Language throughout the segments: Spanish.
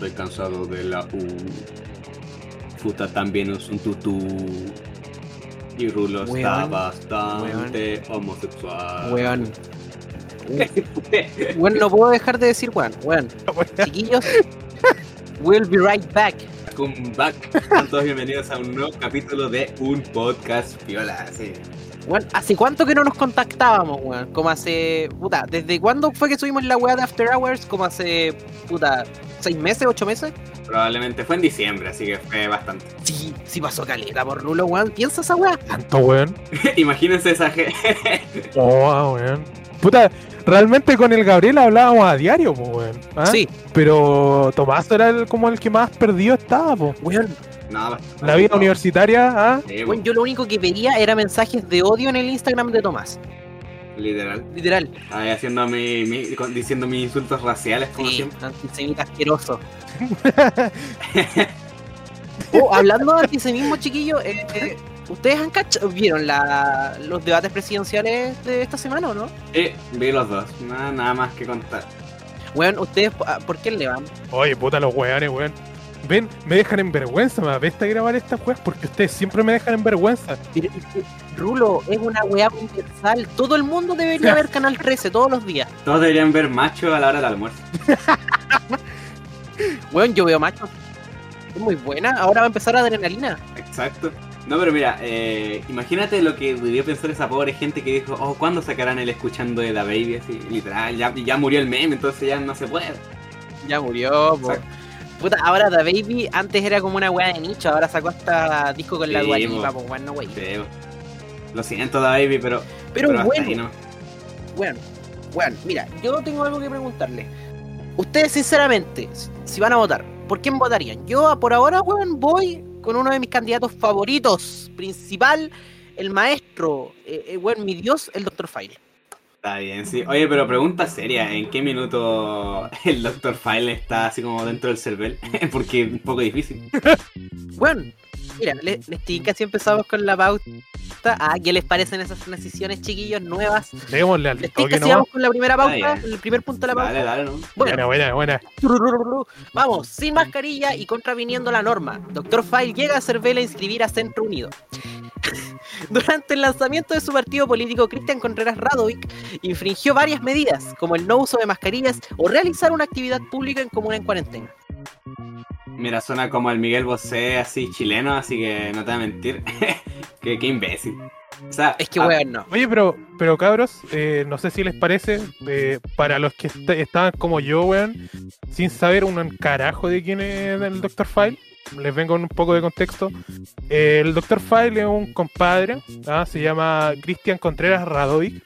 estoy cansado de la U. Futa también es un tutú. Y Rulo está bastante homosexual. Weón. Weón, no puedo dejar de decir weón. Weón. Chiquillos, we'll be right back. Welcome back. Sean todos bienvenidos a un nuevo capítulo de un podcast piola. Sí. Weón, ¿hace cuánto que no nos contactábamos, weón? Como hace. Puta, ¿desde cuándo fue que subimos la weá de After Hours? Como hace. Puta, ¿seis meses, ocho meses? Probablemente fue en diciembre, así que fue bastante. Sí, sí pasó caleta por Rulo, weón. ¿Piensa esa weá? Tanto, weón. Imagínense esa gente. Oh, weón. Puta, realmente con el Gabriel hablábamos a diario, po, weón. ¿ah? Sí, Pero Tomás era el, como el que más perdido estaba, po. weón. No, La vida universitaria, ¿ah? Sí, Weón, yo lo único que veía era mensajes de odio en el Instagram de Tomás. Literal. Literal. Ahí haciendo mi, mi- diciendo mis insultos raciales, como Sí, siempre. antisemita asqueroso. Oh, hablando de antisemitismo, chiquillos, eh, eh, ¿ustedes han cach- vieron la, los debates presidenciales de esta semana o no? Sí, vi los dos. Nada, nada más que contar. Weón, ¿ustedes por qué le van? Oye, puta, los weones, weón. Ven, me dejan en vergüenza, me apesta grabar estas weas porque ustedes siempre me dejan en vergüenza. Rulo, es una weá universal. Todo el mundo debería ver Canal 13 todos los días. Todos deberían ver macho a la hora del almuerzo. Weón, yo veo machos. Es muy buena. Ahora va a empezar adrenalina. Exacto. No, pero mira, eh, imagínate lo que debió pensar esa pobre gente que dijo, oh, ¿cuándo sacarán el escuchando de la baby? Así, literal, ya, ya murió el meme, entonces ya no se puede. Ya murió, po. Exacto. Puta, ahora The Baby antes era como una weá de nicho, ahora sacó hasta disco con la Sí, Dualipa, po. pues weón, no wey. Sí. Lo siento, da baby, pero, Pero, pero bueno, ahí no. bueno, bueno, mira, yo tengo algo que preguntarle. Ustedes, sinceramente, si van a votar, ¿por quién votarían? Yo, por ahora, weón, voy con uno de mis candidatos favoritos, principal, el maestro, eh, eh, weón, mi dios, el Dr. File. Está bien, sí. Oye, pero pregunta seria, ¿en qué minuto el Dr. File está así como dentro del cervel? Porque es un poco difícil. Bueno, mira, les, les tinca si empezamos con la pauta. Ah, ¿qué les parecen esas transiciones, chiquillos, nuevas? Démosle al Les toque tinca si nomás. vamos con la primera pauta, Ah, el primer punto de la pauta. Dale, dale, ¿no? Bueno, Buena, buena, buena. Vamos, sin mascarilla y contraviniendo la norma. Dr. File llega a Cervela a inscribir a Centro Unido. Durante el lanzamiento de su partido político, Cristian Contreras Radovic infringió varias medidas, como el no uso de mascarillas o realizar una actividad pública en comuna en cuarentena. Mira, suena como el Miguel Bosé así chileno, así que no te voy a mentir. qué, qué imbécil. O sea, Es que, ah, weón, no. Oye, pero, pero cabros, eh, no sé si les parece, eh, para los que est- estaban como yo, weón, sin saber un carajo de quién es el Dr. File, les vengo con un poco de contexto. Eh, el Dr. File es un compadre, ¿ah? se llama Cristian Contreras Radovic.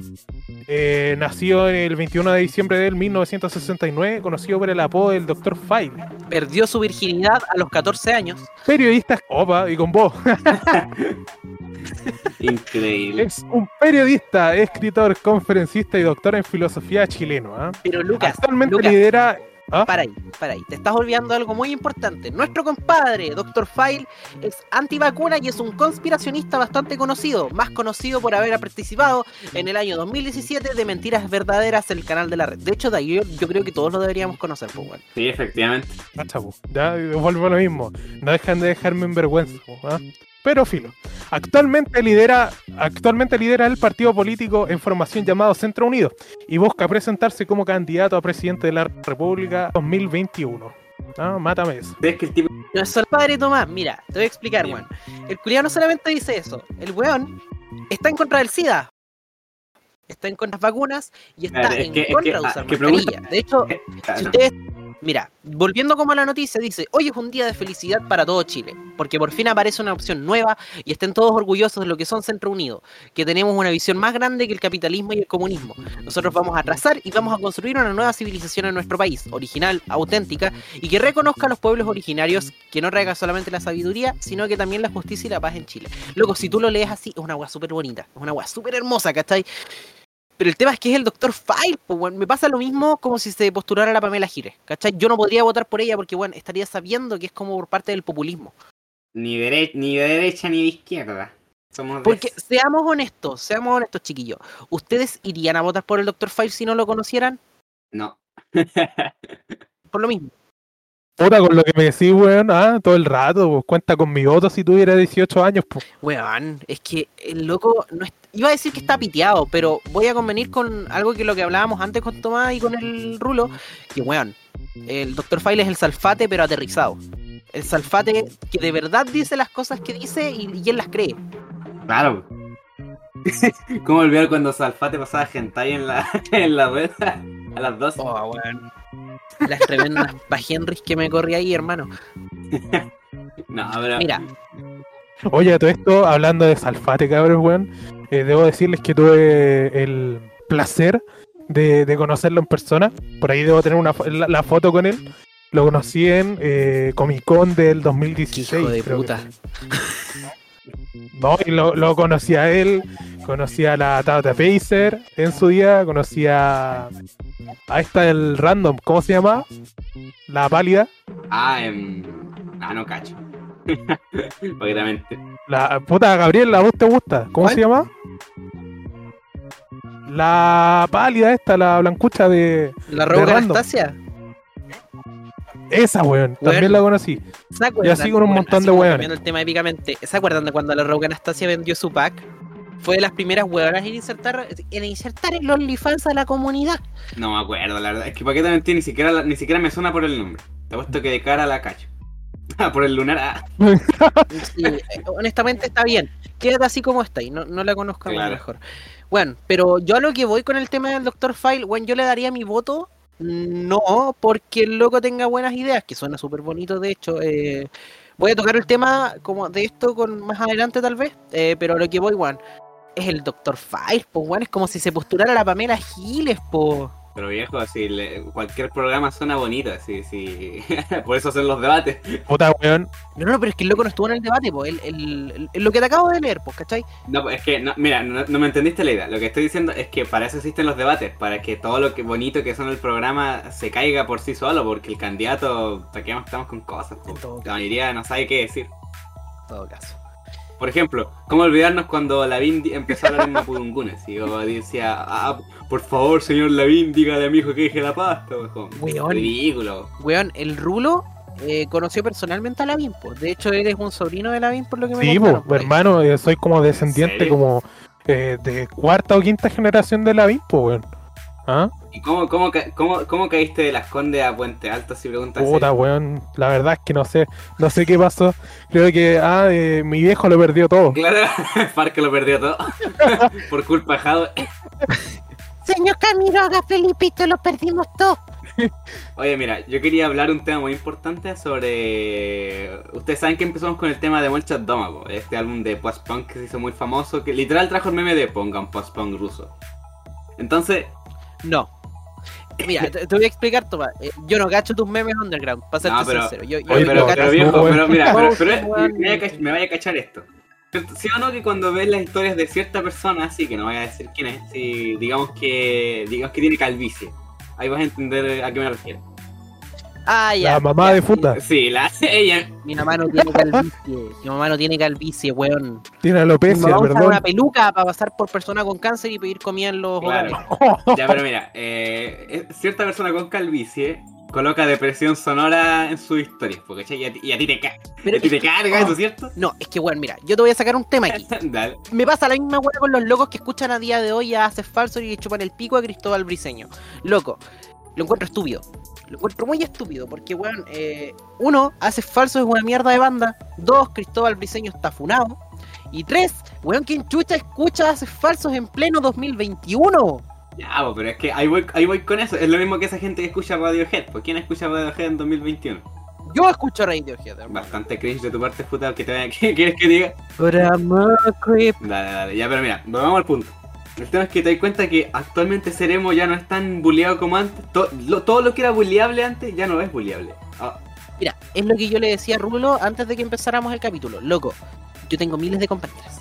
Eh, nació el 21 de diciembre del 1969, conocido por el apodo del Dr. File. Perdió su virginidad a los 14 años. Periodista, opa, y con vos. increíble. Es un periodista, escritor, conferencista y doctor en filosofía chileno. ¿ah? Pero Lucas, Actualmente Lucas, lidera. ¿Ah? para ahí, para ahí. Te estás olvidando algo muy importante. Nuestro compadre, Dr. File, es antivacuna y es un conspiracionista bastante conocido, más conocido por haber participado en el año 2017 de Mentiras Verdaderas, el canal de la red. De hecho, de ahí yo, yo creo que todos lo deberíamos conocer, pues, weón. Sí, efectivamente. Ah, chavo, ya vuelvo a lo mismo. No dejan de dejarme en vergüenza. ¿ah? Pero filo. Actualmente lidera, actualmente lidera el partido político en formación llamado Centro Unido y busca presentarse como candidato a presidente de la República 2021. Ah, mátame eso. ¿Ves que el tipo Nuestro padre Tomás, mira, te voy a explicar, weón. El culiao no solamente dice eso, el weón está en contra del SIDA. Está en contra de las vacunas y está es en que- es contra que- de ah, usar que pregunta- mascarilla. De hecho, Eh, si ustedes, mira, volviendo como a la noticia, dice, hoy es un día de felicidad para todo Chile, porque por fin aparece una opción nueva y estén todos orgullosos de lo que son Centro Unido, que tenemos una visión más grande que el capitalismo y el comunismo. Nosotros vamos a trazar y vamos a construir una nueva civilización en nuestro país, original, auténtica, y que reconozca a los pueblos originarios, que no traiga solamente la sabiduría, sino que también la justicia y la paz en Chile. Loco, si tú lo lees así, es una weá súper bonita, es una weá súper hermosa, ¿cachai? Pero el tema es que es el Dr. File, pues. Me pasa lo mismo como si se postulara la Pamela Gire, ¿cachai? Yo no podría votar por ella porque, bueno, estaría sabiendo que es como por parte del populismo. Ni, dere- ni de derecha ni de izquierda. Somos de- Porque, seamos honestos, seamos honestos, chiquillos. ¿Ustedes irían a votar por el Dr. File si no lo conocieran? No. Por lo mismo. Puta, con lo que me decís, weón, ah, todo el rato, pues cuenta con mi voto si tuviera 18 años, pues. Weón, es que el loco no es- iba a decir que está piteado, pero voy a convenir con algo que lo que hablábamos antes con Tomás y con el Rulo, que weón, el Dr. File es el salfate pero aterrizado. El salfate que de verdad dice las cosas que dice y, y él las cree. Claro. ¿Cómo olvidar cuando Salfate pasaba hentai en la, en la rueda? A las dos. Oh, weón. Las tremendas pajenris que me corrí ahí, hermano. No, pero. Mira, Oye, a todo esto, hablando de Salfate, cabrón, weón, eh, debo decirles que tuve el placer de, de conocerlo en persona. Por ahí debo tener una, la, la foto con él. Lo conocí en eh, Comic Con del 2016. hijo de puta. No, y lo, lo conocí a él, conocí a la Tata Pacer en su día, conocí a. A esta del random, ¿cómo se llama? La pálida. Ah, em, ah, no cacho. Completamente. La puta Gabriel, ¿la voz te gusta? ¿Cómo ¿Cuál? se llama? La pálida esta, la blancucha de. La random. Anastasia. Esa, weón. También Weón. la conocí. ¿Se acuerdan? así con un montón de el tema épicamente. ¿Se acuerdan de cuando la Roca Anastasia vendió su pack? Fue de las primeras huevonas en insertar, en insertar en los OnlyFans a la comunidad. No me acuerdo, la verdad. Es que paquetamente ni siquiera, ni siquiera me suena por el nombre. Te he puesto que de cara la cacho. Ah, por el lunar. Ah, Sí, eh, honestamente está bien. Quédate así como está y no, no la conozco Claro. mejor. Bueno, pero yo a lo que voy con el tema del Dr. File, bueno, yo le daría mi voto. No, porque el loco tenga buenas ideas, que suena súper bonito, de hecho. eh, voy a tocar el tema como de esto con más adelante tal vez, eh, pero a lo que voy, Juan, es el Dr. File, pues, Juan, es como si se postulara la Pamela Giles, pues. pero viejo, así, le- cualquier programa suena bonito, así, sí. por eso hacen los debates. Puta, weón. No, no, pero es que el loco no estuvo en el debate, pues, el, el- el- lo que te acabo de leer, pues, ¿cachai? No, pues, es que, no, mira, no, no me entendiste la idea. Lo que estoy diciendo es que para eso existen los debates, para que todo lo que bonito que son el programa se caiga por sí solo, porque el candidato, ¿para qué más estamos con cosas? po? En todo La mayoría no sabe qué decir. En todo caso. Por ejemplo, ¿cómo olvidarnos cuando Lavín empezó a hablar en Mapudungun? Así, o decía, ah, por favor, señor Lavín, dígale a mi hijo que deje la pasta. como, Weón. Ridículo. Weón, el Rulo eh, conoció personalmente a Lavín, pues. De hecho, eres un sobrino de Lavín, por lo que me Sí, contaron hermano, eh, soy como descendiente, como eh, de cuarta o quinta generación de la Bimpo, weón. ¿Ah? ¿Y cómo, cómo, cómo, cómo caíste de las Condes a Puente Alto si preguntas? Puta, weón. La verdad es que no sé, no sé qué pasó. Creo que, ah, eh, mi viejo lo perdió todo. Claro, Farca lo perdió todo. por culpa de Jado. Señor Camiroga, Felipito, lo perdimos todo. Oye, mira, yo quería hablar un tema muy importante sobre. Ustedes saben que empezamos con el tema de Molchat Doma, po, este álbum de post-punk que se hizo muy famoso, que literal trajo el meme de pongan post-punk ruso. Entonces, No. Mira, te, te voy a explicar, Tomás. Eh, yo no cacho tus memes underground, para serte No, pero- sincero. Yo, yo Oye, pero, pero viejo, pero mira, pero, me, vaya a cach- me vaya a cachar esto. ¿Sí o no que cuando ves las historias de cierta persona, así que no voy a decir quién es, si digamos que digamos que tiene calvicie, ahí vas a entender a qué me refiero. Ah, ya. La mamá ya, de Futa. Sí, la ella. Mi, mi mamá no tiene calvicie. Mi mamá no tiene calvicie, weón. Tiene Mi alopecia, mamá usa perdón. una peluca para pasar por persona con cáncer y pedir comida en los Claro. hogares. Ya, pero mira, eh, cierta persona con calvicie coloca depresión sonora en sus historias, porque y a ti, y a ti te, ca- Pero a ti te carga eso, ¿cierto? No, es que, weón, mira, yo te voy a sacar un tema aquí. Dale. Me pasa la misma weá con los locos que escuchan a día de hoy a Haces Falso y chupan el pico a Cristóbal Briseño. Loco, lo encuentro estúpido. Lo encuentro muy estúpido porque, weón, eh, uno, Haces Falso es una mierda de banda. Dos, Cristóbal Briseño está funado. Y tres, weón, ¿quién chucha escucha Haces Falsos en pleno 2021? Ya, pero es que ahí voy, ahí voy con eso. Es lo mismo que esa gente que escucha Radiohead. ¿Por quién escucha Radiohead en 2021? Yo escucho Radiohead, hermano. Bastante cringe de tu parte, puta, que te vaya, ¿qué quieres que diga? But I'm a creep. Dale, dale, ya, pero mira, volvamos al punto. El tema es que te das cuenta que actualmente Seremo ya no es tan bulleado como antes. To- lo- todo lo que era bulleable antes ya no es bulleable. Ah, Mira, es lo que yo le decía a Rulo antes de que empezáramos el capítulo. Loco, yo tengo miles de compañeras.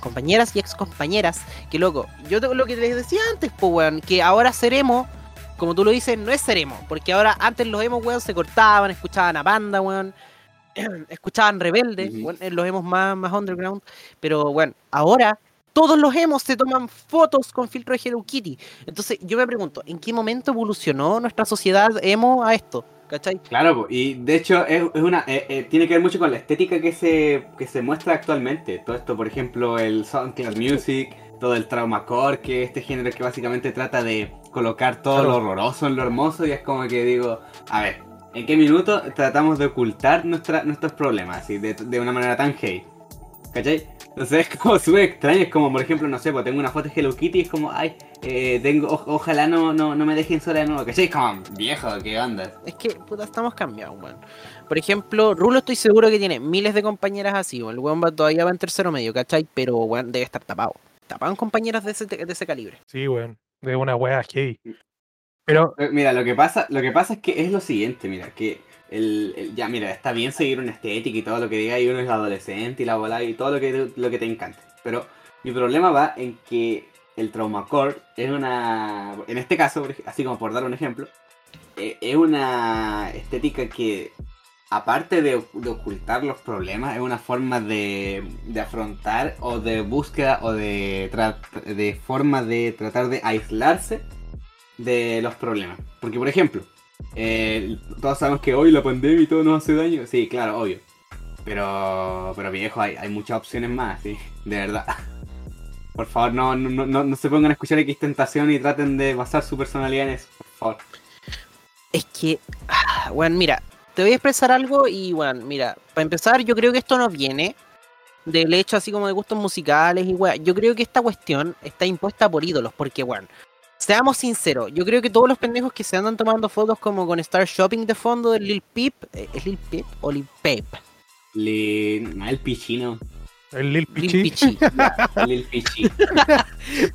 Compañeras y ex compañeras. Que loco, yo tengo lo que les decía antes, pues weón, que ahora seremos, como tú lo dices, no es seremos. Porque ahora antes los emos, weón, se cortaban, escuchaban a banda, weón. Escuchaban rebeldes, Ujú. weón, eh, los hemos más, más underground. Pero bueno, ahora todos los emos se toman fotos con filtro de Hello Kitty. Entonces yo me pregunto, ¿en qué momento evolucionó nuestra sociedad emo a esto? ¿cachai? Claro, y de hecho es, es una eh, eh, tiene que ver mucho con la estética que se, que se muestra actualmente. Todo esto, por ejemplo, el SoundCloud Music, todo el traumacore, que es este género que básicamente trata de colocar todo Claro. lo horroroso en lo hermoso y es como que digo, a ver, ¿en qué minuto tratamos de ocultar nuestra, nuestros problemas así, de, de una manera tan gay? ¿Cachai? Entonces es como súper extraño, es como por ejemplo, no sé, pues tengo una foto de Hello Kitty y es como, ay, eh, tengo, o- ojalá no, no, no me dejen sola de nuevo, ¿cachai? Es como, viejo, ¿qué onda? Es que, puta, estamos cambiados, weón. Por ejemplo, Rulo estoy seguro que tiene miles de compañeras así, weón. El weón va, todavía va en tercero medio, ¿cachai? Pero, weón, debe estar tapado. Tapado en compañeras de ese, de ese calibre. Sí, weón. De una wea gay. Pero, Eh, Mira, lo que pasa, lo que pasa es que es lo siguiente, mira, que el, ya mira, está bien seguir una estética y todo lo que diga y uno es adolescente y la bola y todo lo que lo que te encante. Pero mi problema va en que el traumacore es una en este caso, así como por dar un ejemplo, eh, es una estética que aparte de, de ocultar los problemas, es una forma de, de afrontar o de búsqueda o de, de forma de tratar de aislarse de los problemas. Porque, por ejemplo, eh, todos sabemos que hoy la pandemia y todo nos hace daño. Sí, claro, obvio. Pero, pero viejo, hay, hay muchas opciones más, sí, de verdad. Por favor, no, no, no, no- se pongan a escuchar X Tentación y traten de basar su personalidad en eso, por favor. Es que, ah, weón, mira, te voy a expresar algo y, weón, mira, para empezar, yo creo que esto no viene del hecho así como de gustos musicales y, weón, yo creo que esta cuestión está impuesta por ídolos, porque, weón, seamos sinceros, yo creo que todos los pendejos que se andan tomando fotos como con Star Shopping de fondo de Lil Peep, eh, ¿es Lil Peep o Lil Peep? Lil, ah, el pichino. el Lil Lil Pichi. Pichi. Lil Pichi.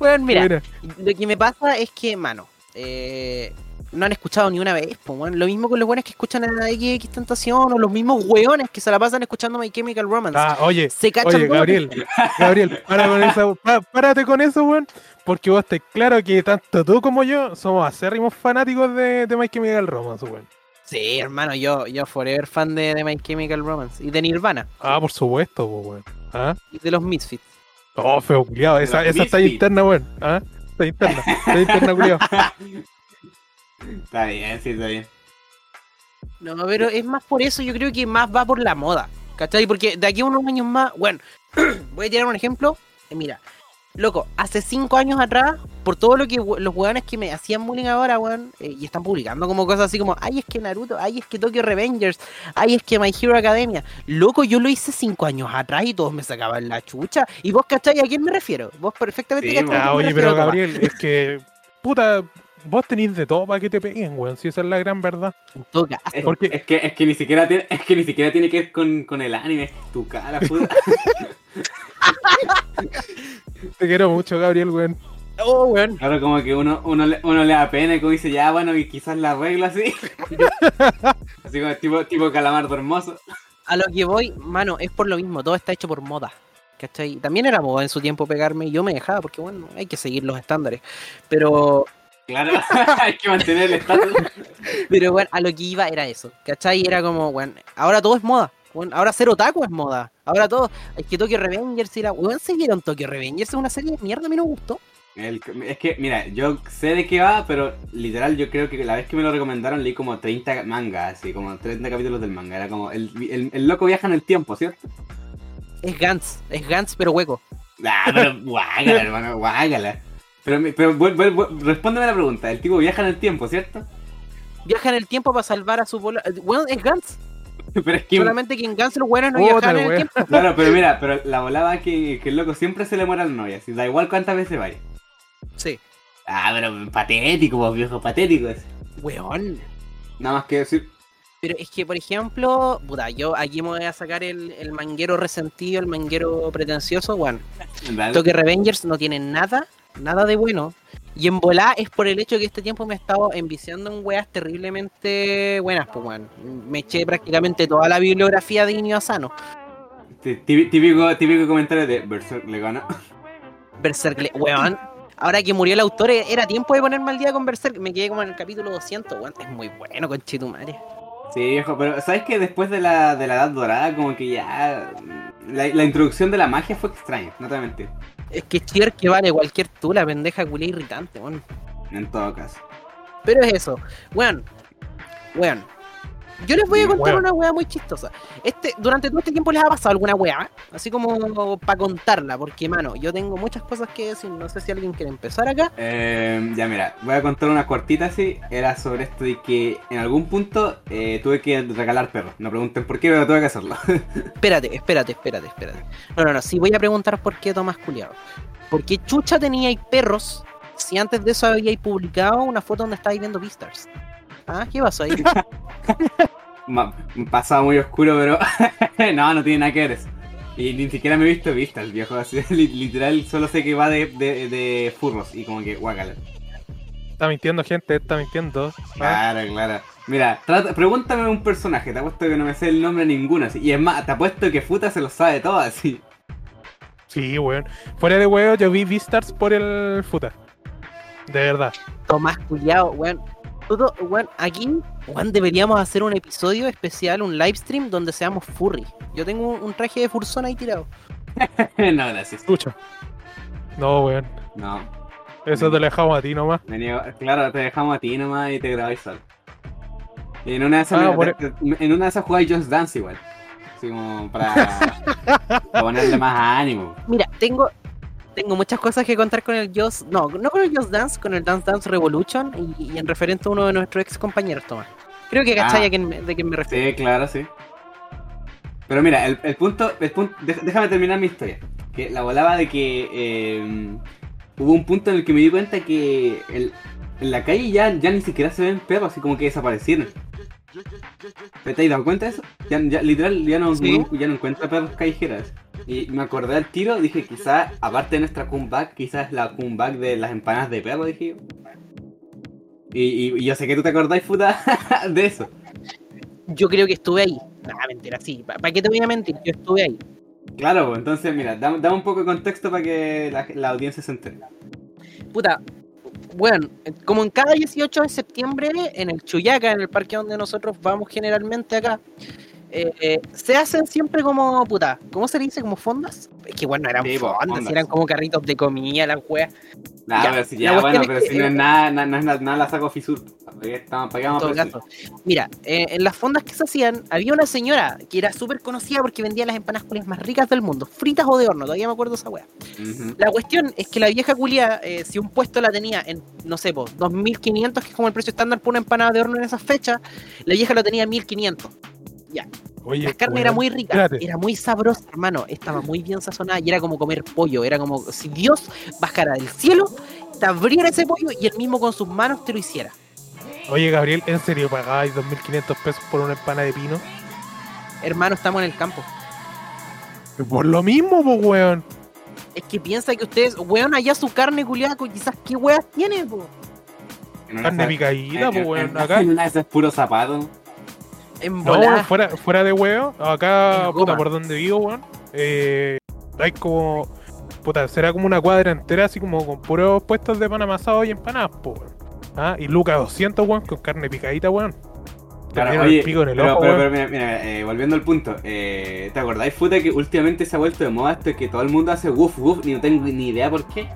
Weón, mira, Mira, Lo que me pasa es que, mano, eh, no han escuchado ni una vez, pues, weón. Lo mismo con los buenos que escuchan a XX Tentación o los mismos weones que se la pasan escuchando My Chemical Romance. Ah, oye, se cachan oye. Gabriel, Gabriel, para con eso, pa- párate con eso, weón. Porque vos estás claro que tanto tú como yo somos acérrimos fanáticos de, de My Chemical Romance, weón. Sí, hermano, yo, yo forever fan de, de My Chemical Romance y de Nirvana Ah, por supuesto, po, weón. ¿Ah? y de los Misfits. Oh, feo, culiado. Esa, esa está interna, weón. ¿Ah? Está interna. Está interna, culiado. Está bien, sí, está bien. No, pero es más por eso, yo creo que más va por la moda. ¿Cachai? Porque de aquí a unos años más, bueno, voy a tirar un ejemplo. Eh, mira, loco, hace cinco años atrás, por todo lo que los weones que me hacían bullying ahora, weón, eh, y están publicando como cosas así como, ay, es que Naruto, ay, es que Tokyo Revengers, ay, es que My Hero Academia. Loco, yo lo hice cinco años atrás y todos me sacaban la chucha. ¿Y vos, cachai, a quién me refiero? Vos perfectamente Sí, cachai Ah, oye, pero. Gabriel, es que. Puta, vos tenés de todo para que te peguen, weón. Si esa es la gran verdad. En todo caso. Es, ¿Por qué? es que, es que ni siquiera tiene, es que ni siquiera tiene que ver con, con el anime, es tu cara, puta. Te quiero mucho, Gabriel, weón. Oh, weón. Claro, como que uno, uno, le, uno le da pena y como dice, ya bueno, y quizás la arreglo así. así como tipo, tipo calamardo hermoso. A lo que voy, mano, es por lo mismo, todo está hecho por moda. ¿Cachai? También era moda en su tiempo pegarme y yo me dejaba porque, bueno, hay que seguir los estándares. Pero, Claro, hay que mantener el estatus. pero bueno, a lo que iba era eso. ¿Cachai? Era como, bueno, ahora todo es moda. Bueno, ahora ser otaku es moda. Ahora todo, es que Tokyo Revengers y la. Weón, ¿se vieron Tokyo Revengers? Es una serie de mierda, a mí no me gustó. El- es que, mira, yo sé de qué va, pero literal yo creo que la vez que me lo recomendaron leí como 30 mangas, así, como 30 capítulos del manga. Era como, el, el, el loco viaja en el tiempo, ¿cierto? Es Gantz, es Gantz, pero hueco. Ah, pero guágala, hermano, guágala. Pero, me- pero vuel- vuel- respóndeme la pregunta, el tipo viaja en el tiempo, ¿cierto? Viaja en el tiempo para salvar a su bola. Weón, es Gantz. Pero es que... Solamente que en Gantz los buenos no viajan en el tiempo. Claro, pero mira, pero la volaba que, que el loco siempre se le muere al novia, así, da igual cuántas veces vaya. Sí. Ah, pero patético, vos, viejo, patético ese. Weón. Nada más que decir. Pero es que, por ejemplo, puta, yo aquí me voy a sacar el, el manguero resentido, el manguero pretencioso, weón. Toque Revengers no tiene nada, nada de bueno. Y en volá es por el hecho que este tiempo me he estado enviciando en weas terriblemente buenas, pues weón. Me eché prácticamente toda la bibliografía de Inio Asano. Tí- Típico, típico comentario de Berserk le gana. Berserk, le- weón. Ahora que murió el autor, era tiempo de ponerme al día con Berserk. Me quedé como en el capítulo 200, weón. Es muy bueno, con Chitumare. Sí, viejo, pero ¿sabes que después de la, de la Edad Dorada, como que ya. La, la introducción de la magia fue extraña, no te voy a mentir. Es que Chier que vale cualquier tula, pendeja culia irritante, weón. En todo caso. Pero es eso. Weón. Weón. Yo les voy a contar una weá muy chistosa. Este, durante todo este tiempo les ha pasado alguna weá, así como para contarla, porque mano, yo tengo muchas cosas que decir. No sé si alguien quiere empezar acá. Eh, ya mira, voy a contar una cortita así. Era sobre esto de que en algún punto eh, tuve que regalar perros. No pregunten por qué, pero tuve que hacerlo. Espérate, espérate, espérate, espérate. No, no, no, sí voy a preguntar por qué Tomás Culiado. ¿Por qué chucha teníais perros si antes de eso habíais publicado una foto donde estabais viendo Beastars? Ah, ¿qué pasó ahí? Pasado muy oscuro, pero no, no tiene nada que ver eso. Y ni siquiera me he visto vista el viejo, así literal solo sé que va de, de, de furros y como que guácala. Está mintiendo, gente, está mintiendo. Claro, claro. Mira, trata- pregúntame un personaje, te apuesto que no me sé el nombre de ninguno, así. Y es más, te apuesto que Futa se lo sabe todo, así. Sí, weón. Fuera de huevo, yo vi Beastars por el Futa. De verdad. Tomás Culiado, weón. Aquí, weón, deberíamos hacer un episodio especial, un live stream donde seamos furry. Yo tengo un, un traje de fursona ahí tirado. no, gracias. Escucha. No, weón. No, Eso te lo dejamos a ti nomás. me niego- claro, te dejamos a ti nomás y te grabáis solo. Y en una de esas, Ah, me- por- te- en una de esas jugáis Just Dance igual. Así como para, para ponerle más ánimo. Mira, tengo, tengo muchas cosas que contar con el Just, no, no con el Just Dance, con el Dance Dance Revolution y, y en referente a uno de nuestros ex compañeros, Tomás. Creo que cachai Ah. a quién me- de quién me refiero. Sí, claro, sí. Pero mira, el, el punto, el punto, déjame terminar mi historia. Que la volaba de que eh, hubo un punto en el que me di cuenta que el- en la calle ya, ya ni siquiera se ven perros, así como que desaparecieron. ¿Te has dado cuenta de eso? Ya, ya- literal, ya no, Sí. no- ya no encuentro perros callejeras. Y me acordé al tiro, dije, quizás, aparte de nuestra comeback, quizás la comeback de las empanadas de perro, dije yo. Y, y- y yo sé que tú te acordáis, puta, de eso. Yo creo que estuve ahí. Nah, mentira, sí. ¿Para qué te voy a mentir? Yo estuve ahí. Claro, pues, entonces mira, dame, dame un poco de contexto para que la, la audiencia se entere. Puta, bueno, como en cada 18 de septiembre, en el Chuyaca, en el parque donde nosotros vamos generalmente acá, eh, eh, se hacen siempre como, puta, ¿cómo se le dice? ¿Como fondas? Es que bueno, eran Sí, fondas, fondas. eran como carritos de comida, las weas. Nah, Ya, pero si la ya, bueno, es pero que- si no es nada, na- no es nada, nada la saco fisur. Mira, eh, en las fondas que se hacían, había una señora que era súper conocida porque vendía las empanadas culias más ricas del mundo, fritas o de horno, todavía me acuerdo esa wea. La cuestión es que la vieja culia, eh, si un puesto la tenía en, no sé, po, 2.500, que es como el precio estándar por una empanada de horno en esas fechas, la vieja lo tenía en 1.500. Oye, La carne era muy rica, espérate. era muy sabrosa, hermano, estaba muy bien sazonada y era como comer pollo, era como si Dios bajara del cielo, te abriera ese pollo y él mismo con sus manos te lo hiciera. Oye, Gabriel, ¿en serio pagabais 2.500 pesos por una empana de pino? Hermano, estamos en el campo. Por lo mismo, pues, weón. Es que piensa que ustedes, weón, allá su carne culiada, quizás qué weas tiene, po. Carne picadita, pues, weón. en- Acá. En una de esas puro zapato. En No, fuera, fuera de huevo, acá, puta, por donde vivo, weón, eh, hay como, puta, será como una cuadra entera, así como con puros puestos de pan amasado y empanadas, po, weón. Ah, y Luca 200, weón, con carne picadita, weón. Claro, oye, el pico en el pero, ojo, pero, pero mira, mira, eh, volviendo al punto, eh, ¿te acordáis, Futa, que últimamente se ha vuelto de moda esto que todo el mundo hace woof woof y no tengo ni idea por qué?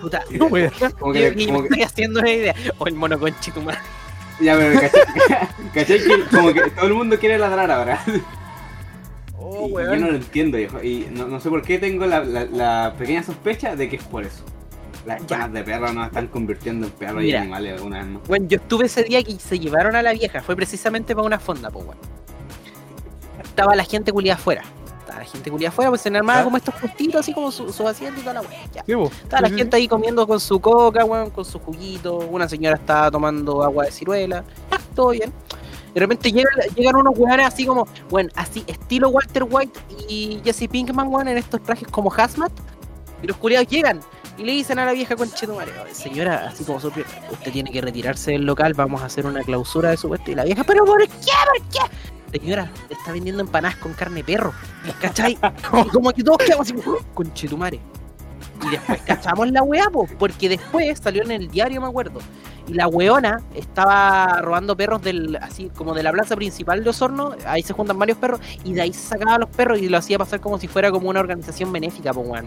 Puta. No. Como que, como me que- estoy haciendo una idea. O el mono con chitumar. Ya, pero ¿cachai? ¿cachai? que como que todo el mundo quiere ladrar ahora. Oh, Y yo no lo entiendo, viejo. Y no, no sé por qué tengo la, la- la pequeña sospecha de que es por eso. Las Ya. canas de perro nos están convirtiendo en perros y animales alguna vez más. Bueno, yo estuve ese día que se llevaron a la vieja. Fue precisamente para una fonda, pues, weón. Estaba la gente culiada afuera. Estaba la gente culiada afuera, pues se armaba ¿Ya? como estos puestitos, así como su, su asiento y toda la weá. Estaba la Sí, sí, gente ahí comiendo con su coca, weón, con su juguito. Una señora estaba tomando agua de ciruela. Todo bien. De repente llegan, llegan unos weones así como, bueno, así, estilo Walter White y Jesse Pinkman, weón, en estos trajes como hazmat. Y los culiados llegan y le dicen a la vieja conchetumare, "Oye, señora, así como sorpresa, usted tiene que retirarse del local, vamos a hacer una clausura de su puesto. Y la vieja, pero ¿por qué? ¿Por qué? Señora, está vendiendo empanadas con carne de perro. ¿Cachai? Y como que todos quedamos así, conchetumare. Y después cachamos la weá, po, porque después salió en el diario, me acuerdo. Y la weona estaba robando perros del, así como de la plaza principal de Osorno, ahí se juntan varios perros, y de ahí se sacaba a los perros y lo hacía pasar como si fuera como una organización benéfica, pues weón.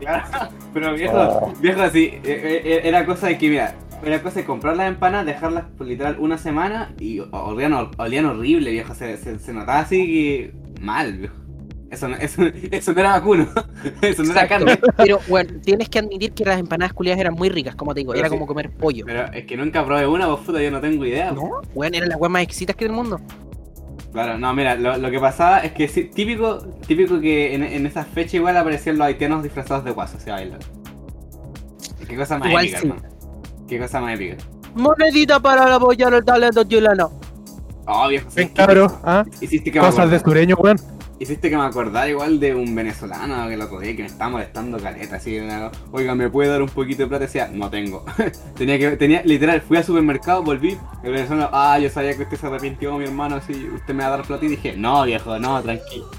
Claro, pero viejo, Oh. viejo así, eh, eh, era cosa de que, mira, la cosa es comprar las empanadas, dejarlas por literal una semana y olían, olían horrible, viejo. Se, se, se notaba así que mal, viejo. Eso no, eso, eso no era vacuno, eso no era carne. Pero, bueno, tienes que admitir que las empanadas culiadas eran muy ricas, como te digo, Pero era sí. como comer pollo. Pero es que nunca probé una, vos puta, yo no tengo idea. No, weón, eran las weas más exquisitas que del mundo. Claro, no, mira, lo, lo que pasaba es que sí, típico, típico que en, en esas fechas igual aparecían los haitianos disfrazados de guaso, se bailan. Qué cosa más Igual épica, sí. Qué cosa más épica. Monedita para apoyar el talento chileno. Oh, viejo, Ven, ¿sabes qué? cabros, ¿ah? Hiciste que me Cosas de sureño, weón. Hiciste que me acordara igual de un venezolano que lo día que me estaba molestando caleta, así, una- oiga, ¿me puede dar un poquito de plata? Decía, no tengo. tenía que, tenía, literal, fui al supermercado, volví, el venezolano, ah, yo sabía que usted se arrepintió, mi hermano, si usted me va a dar plata y dije, no, viejo, no, tranquilo.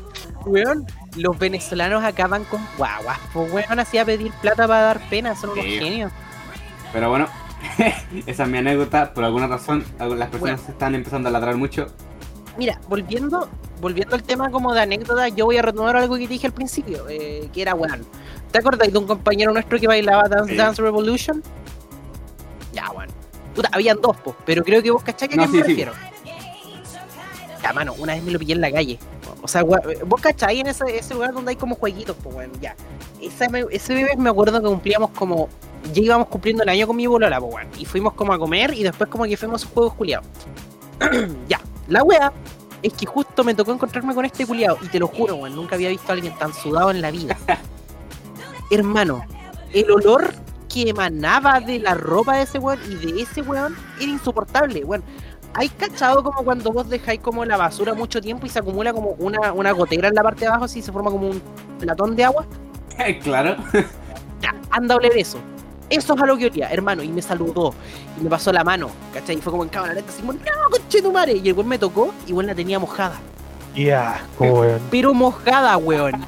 Weón, los venezolanos acaban con guaguas, pues weón, así a pedir plata para dar pena, son unos Sí. genios. Pero bueno, esa es mi anécdota, por alguna razón, las personas Bueno. se están empezando a ladrar mucho. Mira, volviendo, volviendo al tema como de anécdota, yo voy a retomar algo que dije al principio, eh, que era weón. ¿Te acordáis de un compañero nuestro que bailaba Dance Sí. Dance Revolution? Ya, weón. Puta, habían dos, po, pero creo que vos cachai a No, quién sí, me sí. refiero. Ya, mano, una vez me lo pillé en la calle. O sea, gua- vos cachai en ese, ese lugar donde hay como jueguitos, pues bueno, ya. Esa ese bebé me acuerdo que cumplíamos como. Ya íbamos cumpliendo el año con mi bolola, pues bueno. Y fuimos como a comer y después como que fuimos a juegos culiados. ya, la wea es que justo me tocó encontrarme con este culiado. Y te lo juro, weón, nunca había visto a alguien tan sudado en la vida. Hermano, el olor que emanaba de la ropa de ese weón y de ese weón era insoportable, weón. ¿Hay cachado como cuando vos dejáis como la basura mucho tiempo y se acumula como una, una gotera en la parte de abajo así se forma como un platón de agua? claro. Ya, anda a oler eso. Eso es a lo que olía, hermano, y me saludó, y me pasó la mano, ¿cachai? Y fue como en cámara lenta, así como, no, conchetumare, y el weón me tocó, y weón la tenía mojada. Y asco, weón. Pero mojada, weón.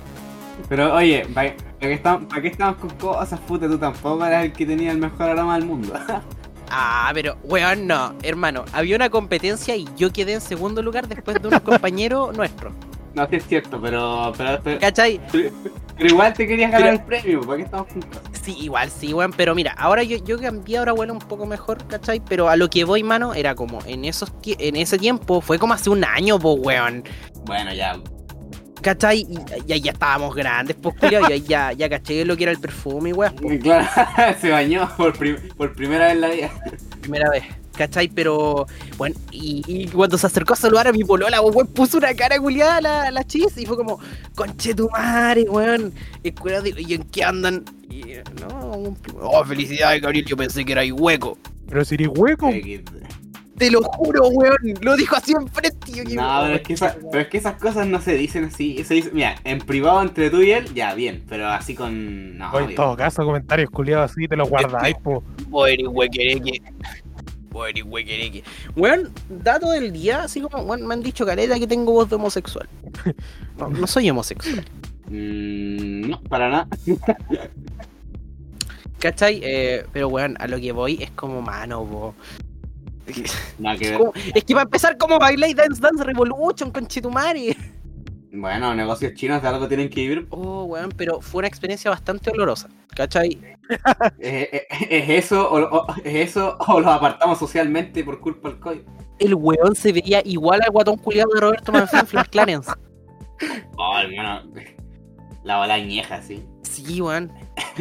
Pero oye, ¿para qué estamos, pa' qué estamos con cosas, puta? Tú tampoco eras el que tenía el mejor aroma del mundo. Ah, pero, weón, no, hermano, había una competencia y yo quedé en segundo lugar después de un compañero nuestro, no, sí es cierto, pero, pero, pero, ¿cachai? pero igual te querías ganar Pero- el premio, ¿para qué estamos con cosas? Sí, igual, sí, weón, pero mira, ahora yo, yo cambié, ahora huele un poco mejor, ¿cachai? Pero a lo que voy, mano, era como, en esos en ese tiempo, fue como hace un año, po, weón, Bueno, ya. ¿cachai? Y y ahí ya estábamos grandes, pues, culiao, y ahí ya, ya caché lo que era el perfume, weón, Claro, se bañó por, prim- por primera vez en la vida. primera vez, ¿cachai? Pero, bueno, y, y cuando se acercó a saludar a mi polola, weón, puso una cara culiada a la, la chis y fue como, conche tu madre, weón, y ¿y en qué andan? Y, no, oh, felicidades, Gabriel, yo pensé que era ahí hueco. Pero si eres hueco, Te lo juro, weón. Lo dijo así enfrente. yo, No, pero es, que esa- pero es que esas cosas no se dicen así. Se dice, mira, en privado entre tú y él, ya, bien. Pero así con. No, en todo caso, comentarios culiados así, te los guardáis, po. Bueno, huequereque. Huequereque. Weón, dato del día, así como, me han dicho caleta que tengo voz de homosexual. No, no soy homosexual. mm, no, para nada. ¿Cachai? Eh, pero weón, a lo que voy es como mano, po. Nada que ver. como- es que para empezar, como bailáis Dance Dance Revolution con Chitumari. Bueno, negocios chinos de algo tienen que vivir. Oh, weón, pero fue una experiencia bastante olorosa. ¿Cachai? ¿Es, es- es eso, o, o- ¿Es eso o los apartamos socialmente por culpa del COVID? El weón se veía igual al guatón culiado de Roberto Manfred Clarence. Oh, hermano. La bola añeja, sí. Sí, weón.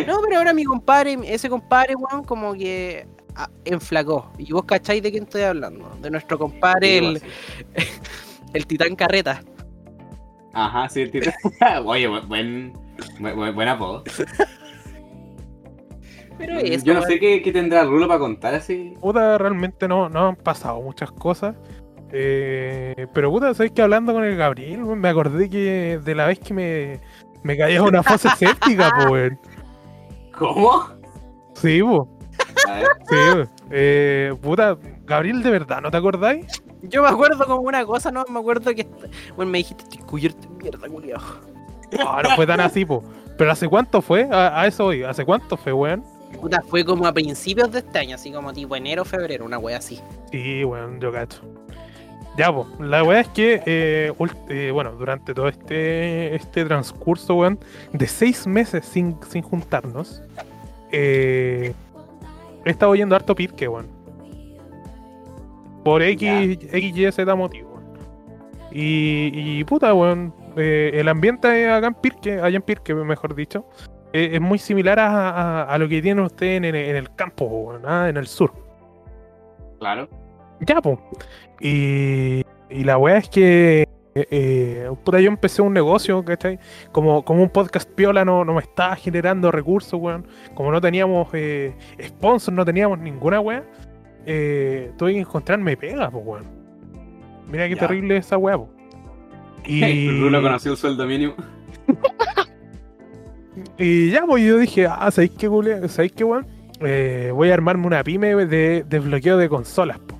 No, pero ahora mi compadre, ese compadre, weón, como que ah, enflacó. Y vos cacháis de quién estoy hablando. De nuestro compadre, el, el titán carreta. Ajá, sí, el tito. Oye, buen, buen, buen, buen apodo. Pero eso, Yo no sé qué, qué tendrá Rulo para contar así. Puta, realmente no, no han pasado muchas cosas. Eh, pero puta, sabéis que hablando con el Gabriel, me acordé que de la vez que me, me caía una fosa séptica, po, weón. ¿Cómo? Sí, po. A ver. Sí, weón. Eh, puta, Gabriel, ¿de verdad no te acordáis? Yo me acuerdo como una cosa, no me acuerdo que. Bueno, me dijiste, estoy cubierto mierda, culiado. No, no fue tan así, po. Pero ¿hace cuánto fue? A, a eso hoy, ¿hace cuánto fue, weón? Puta, fue como a principios de este año, así como tipo enero, febrero, una wea así. Sí, weón, yo cacho. Ya, pues, la weá es que, eh, eh, bueno, durante todo este, este transcurso, weón, de seis meses sin, sin juntarnos, eh, he estado oyendo harto Pirque, weón. Por X, Ya. X, Y, Z motivo, weón. Y, y puta, weón. el ambiente acá en Pirque, allá en Pirque, mejor dicho, es muy similar a, a- a lo que tienen ustedes en, el- en el campo, ah, en el sur. Claro. Ya, po. Y, y la weá es que. eh, eh, puta, yo empecé un negocio, ¿cachai? Como, como un podcast piola no, no me estaba generando recursos, weón. Como no teníamos eh, sponsors, no teníamos ninguna weá. Eh, tuve que encontrarme pega, pues, weón. Mira qué Ya. terrible esa weá, po. Y, Rulo conoció el sueldo mínimo. y ya, pues yo dije, ah, ¿sabéis qué, cule- ¿sabéis qué, weón? Eh, voy a armarme una pyme de desbloqueo de consolas, po.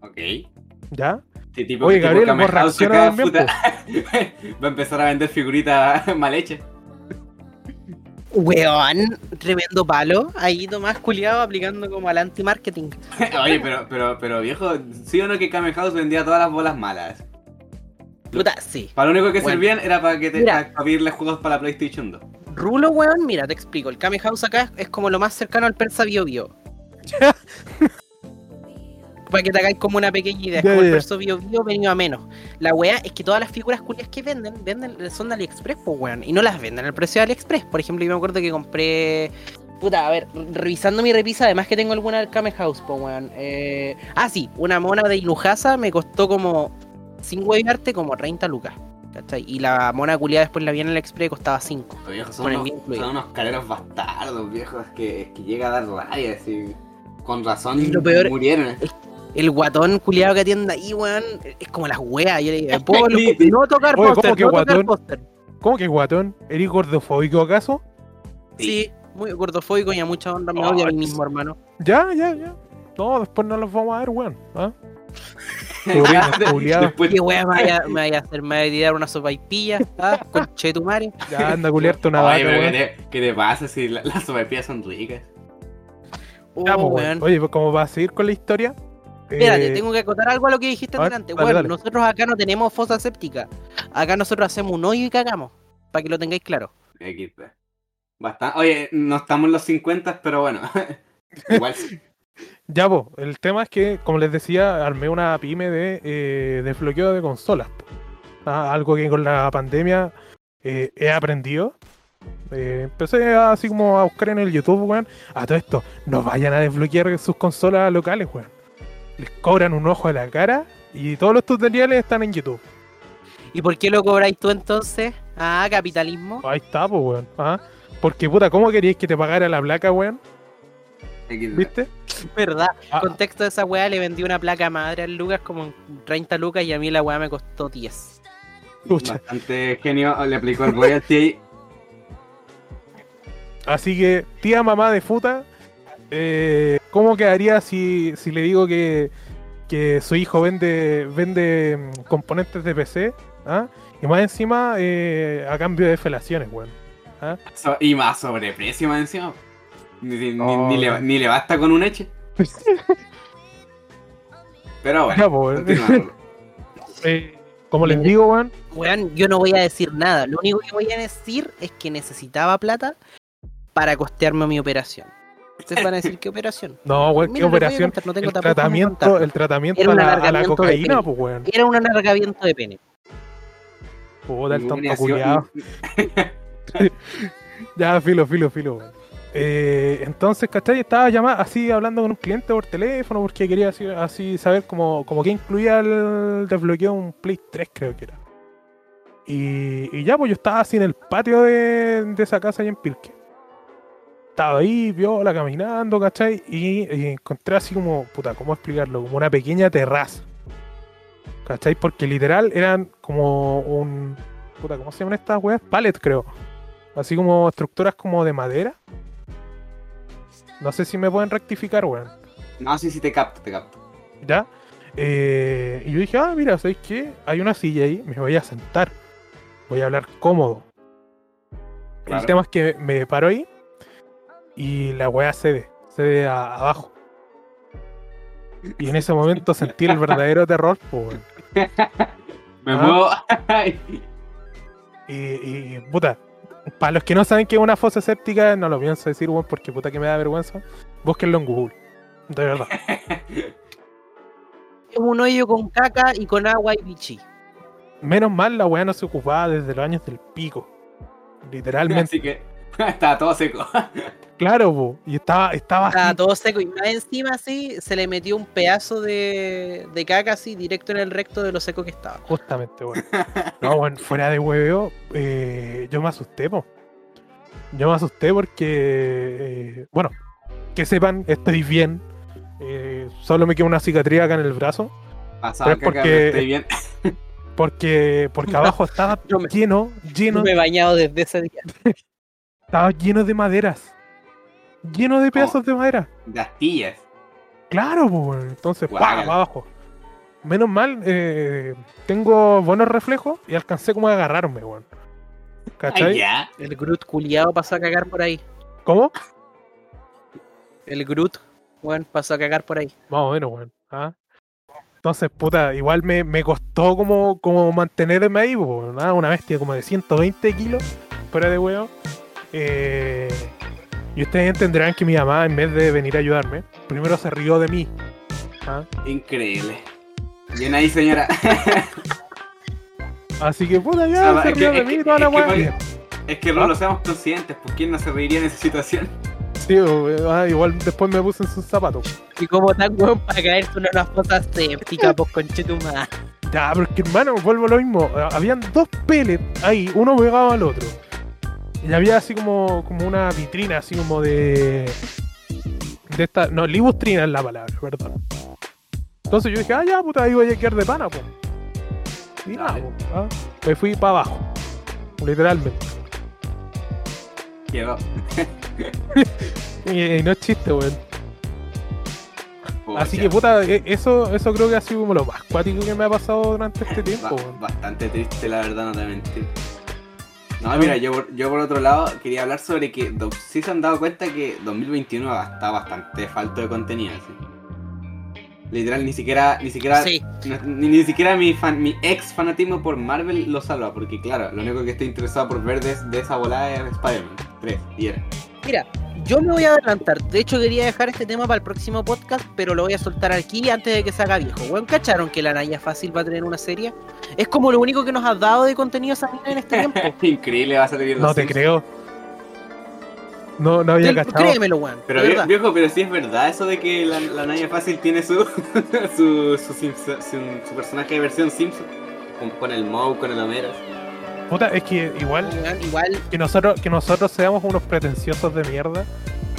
Ok. ¿Ya? Sí, tipo, Oye, tipo Gabriel, vos también, puta. Va a empezar a vender figuritas mal hechas. Weón, tremendo palo. Ahí Tomás culiado aplicando como al anti-marketing. Oye, pero, pero, pero viejo, ¿sí o no que Kame House vendía todas las bolas malas? Puta, sí. Para lo único que Bueno. servían era para que te Mira. pedirle juegos para la PlayStation 2. Rulo, weón, mira, te explico. El Kame House acá es como lo más cercano al Persa Bio Bio. Para que te hagáis como una pequeña idea. Es Ya, como el ya. Persa Bio Bio venido a menos. La weá es que todas las figuras culias que venden, venden son de AliExpress, pues weón. Y no las venden al precio de AliExpress. Por ejemplo, yo me acuerdo que compré. Puta, a ver, revisando mi repisa, además que tengo alguna del Kame House, pues weón. Eh... Ah, sí, una mona de Ilujasa me costó como. Sin huevarte, como 30 lucas. ¿Cachai? Y la mona culiada después la vi en el Express y costaba 5. Los viejos son, son unos caleros bastardos, viejos, que, es que llega a dar rabia, así. Con razón Y lo peor- murieron. El guatón culiado que atiende ahí, weón, es como las weas. Yo le digo, ¿puedo Sí. no tocar Oye, ¿cómo póster, no tocar guatón? póster. ¿Cómo que guatón? ¿Eres gordofóbico acaso? Sí, muy gordofóbico y a mucha honra me Oh, odia a mí mismo, hermano. Ya, ya, ya. No, después no los vamos a ver, weón. ¿Ah? Después, ¿Qué wea me vaya, me vaya a hacer? ¿Me vaya a tirar una sopaipilla? ¿Ah? Conche tu madre. Ya anda a culiarte una Oye, vaca, ¿qué te, ¿qué te pasa si la- las sopaipillas son ricas? Oh, Ya, pues, weón. weón. Oye, pues como va a seguir con la historia. Espérate, eh, tengo que acotar algo a lo que dijiste ver, delante. dale, Bueno, dale. nosotros acá no tenemos fosa séptica. Acá nosotros hacemos un hoyo y cagamos. Para que lo tengáis claro. XP. Bastante. Oye, no estamos en los 50, pero bueno. Igual sí. Ya, pues, el tema es que, como les decía, armé una pyme de eh, desbloqueo de consolas. Ah, algo que con la pandemia eh, he aprendido. Eh, empecé a- así como a buscar en el YouTube, weón. A todo esto, no vayan a desbloquear sus consolas locales, weón. Les cobran un ojo a la cara y todos los tutoriales están en YouTube. ¿Y por qué lo cobráis tú entonces? Ah, capitalismo. Ahí está, pues, weón. Ah, Porque, puta, ¿cómo queríais que te pagara la placa, weón? ¿Viste? ¿Verdad? Ah, Contexto de esa weá, le vendí una placa madre al Lucas como en 30 lucas y a mí la weá me costó 10. Pucha. Bastante genio. Le aplicó el royalty. Así que, tía mamá de futa, eh, ¿cómo quedaría si, si le digo que, que su hijo vende, vende mm, componentes de PC? ¿ah? Y más encima, eh, a cambio de felaciones, weón. ¿ah? So- y más sobreprecio más encima. Ni, Oh, ni le, ni le basta con un eche. Pero bueno. Ya, pues, continuamos. eh, como les digo, weón, Weón, yo no voy a decir nada. Lo único que voy a decir es que necesitaba plata para costearme mi operación. Ustedes van a decir, ¿qué operación? no, weón, qué a operación. contar, no tengo El tratamiento, el tratamiento Era a un la, a la alargamiento de cocaína, pene. pues, weón. Era un alargamiento de pene. Puta, el tonto culiao. Ya, filo, filo, filo. weón. Eh, entonces, ¿cachai? Estaba llamando así hablando con un cliente por teléfono porque quería así, saber como, como que incluía el desbloqueo un Play 3, creo que era. Y, ya, pues yo estaba así en el patio de, esa casa ahí en Pirque. Estaba ahí, viola, caminando, ¿cachai? Y, y encontré así como, puta, ¿cómo explicarlo? Como una pequeña terraza. ¿Cachai? Porque literal eran como un. Puta, ¿cómo se llaman estas weas? Pallet, creo. Así como estructuras como de madera. No sé si me pueden rectificar, weón. No, sí, sí, te capto, te capto. ¿Ya? Eh, y yo dije, ah, mira, ¿sabéis qué? Hay una silla ahí, me voy a sentar. Voy a hablar cómodo. Claro. El tema es que me paro ahí y la weá cede, cede a- abajo. Y en ese momento sentí el verdadero terror, pues, weón. Me Ah. muevo. Y, y, puta, para los que no saben qué es una fosa séptica, no lo pienso decir, weón, porque puta que me da vergüenza. Búsquenlo en Google. De verdad. Es un hoyo con caca y con agua y bichi. Menos mal la weá no se ocupaba desde los años del pico. Literalmente. Así que estaba todo seco. Claro, po. Y estaba, estaba Estaba así. todo seco y más encima así se le metió un pedazo de, de caca así directo en el recto de lo seco que estaba. Justamente, weón. No, weón, fuera de hueveo, eh, yo me asusté, po. Yo me asusté porque, eh, bueno, que sepan, estoy bien. Eh, solo me queda una cicatriz acá en el brazo. Pasaba Pero es porque- estoy bien. Porque, porque abajo estaba lleno, lleno, No me he bañado desde ese día. estaba lleno de maderas. Lleno de pedazos de madera. De astillas. Claro, weón. Entonces, para abajo. Menos mal, eh, tengo buenos reflejos y alcancé como a agarrarme, weón. Ay, ¿Cachai? ya. El Groot culiado pasó a cagar por ahí. ¿Cómo? El Groot, bueno, pasó a cagar por ahí. Más o menos, weón. ¿ah? Entonces, puta, igual me, me costó como, como mantenerme ahí, weón, ¿ah? una bestia como de 120 kilos, fuera de huevo. Eh, y ustedes entenderán que mi mamá, en vez de venir a ayudarme, primero se rió de mí. ¿ah? Increíble. Bien ahí, señora. Así que, puta, ya, Ah, se es que- rió de es mí que- toda la weá. Es que no lo seamos conscientes, pues quién no se reiría en esa situación. Sí, ah, igual después me puse en sus zapatos. Y como tan weón para caerse una fosa séptica, pues conchetumada. Ya, porque hermano, vuelvo a lo mismo. Habían dos pellets ahí, uno pegado al otro. Y había así como, como una vitrina, así como de. De esta. No, libustrina es la palabra, perdón. Entonces yo dije, ah, ya, puta, ahí voy a quedar de pana, pues. Y nada, ah, me fui para abajo. Literalmente. Quedó. Y, y no es chiste, weón. Así que, puta, e- eso, eso creo que ha sido como lo más cuático que me ha pasado durante este tiempo, Ba- weón. bastante triste, la verdad, no te mentir. No, mira, yo por, yo por otro lado quería hablar sobre que do- sí se han dado cuenta que 2021 está bastante falto de contenido. así. Literal, ni siquiera, ni siquiera, Sí, no- ni, ni siquiera mi, fan, mi ex fanatismo por Marvel lo salva, porque claro, lo único que estoy interesado por ver de, de esa volada es Spider-Man 3 y era. mira, yo me voy a adelantar. De hecho, quería dejar este tema para el próximo podcast, pero lo voy a soltar aquí antes de que se haga viejo. Weón, ¿cacharon que la Naya Fácil va a tener una serie? Es como lo único que nos has dado de contenido Sabina en este tiempo. Increíble, va a salir No te Simpsons. creo. No, no había cachado. Créemelo, weón. Pero de vie- verdad. viejo, pero sí es verdad eso de que la, la Naya Fácil tiene su su, su, Simpson- su- su personaje de versión Simpson. Con, con el Moe, con el Homero. Puta, es que igual Weón, Igual, que nosotros, que nosotros seamos unos pretenciosos de mierda,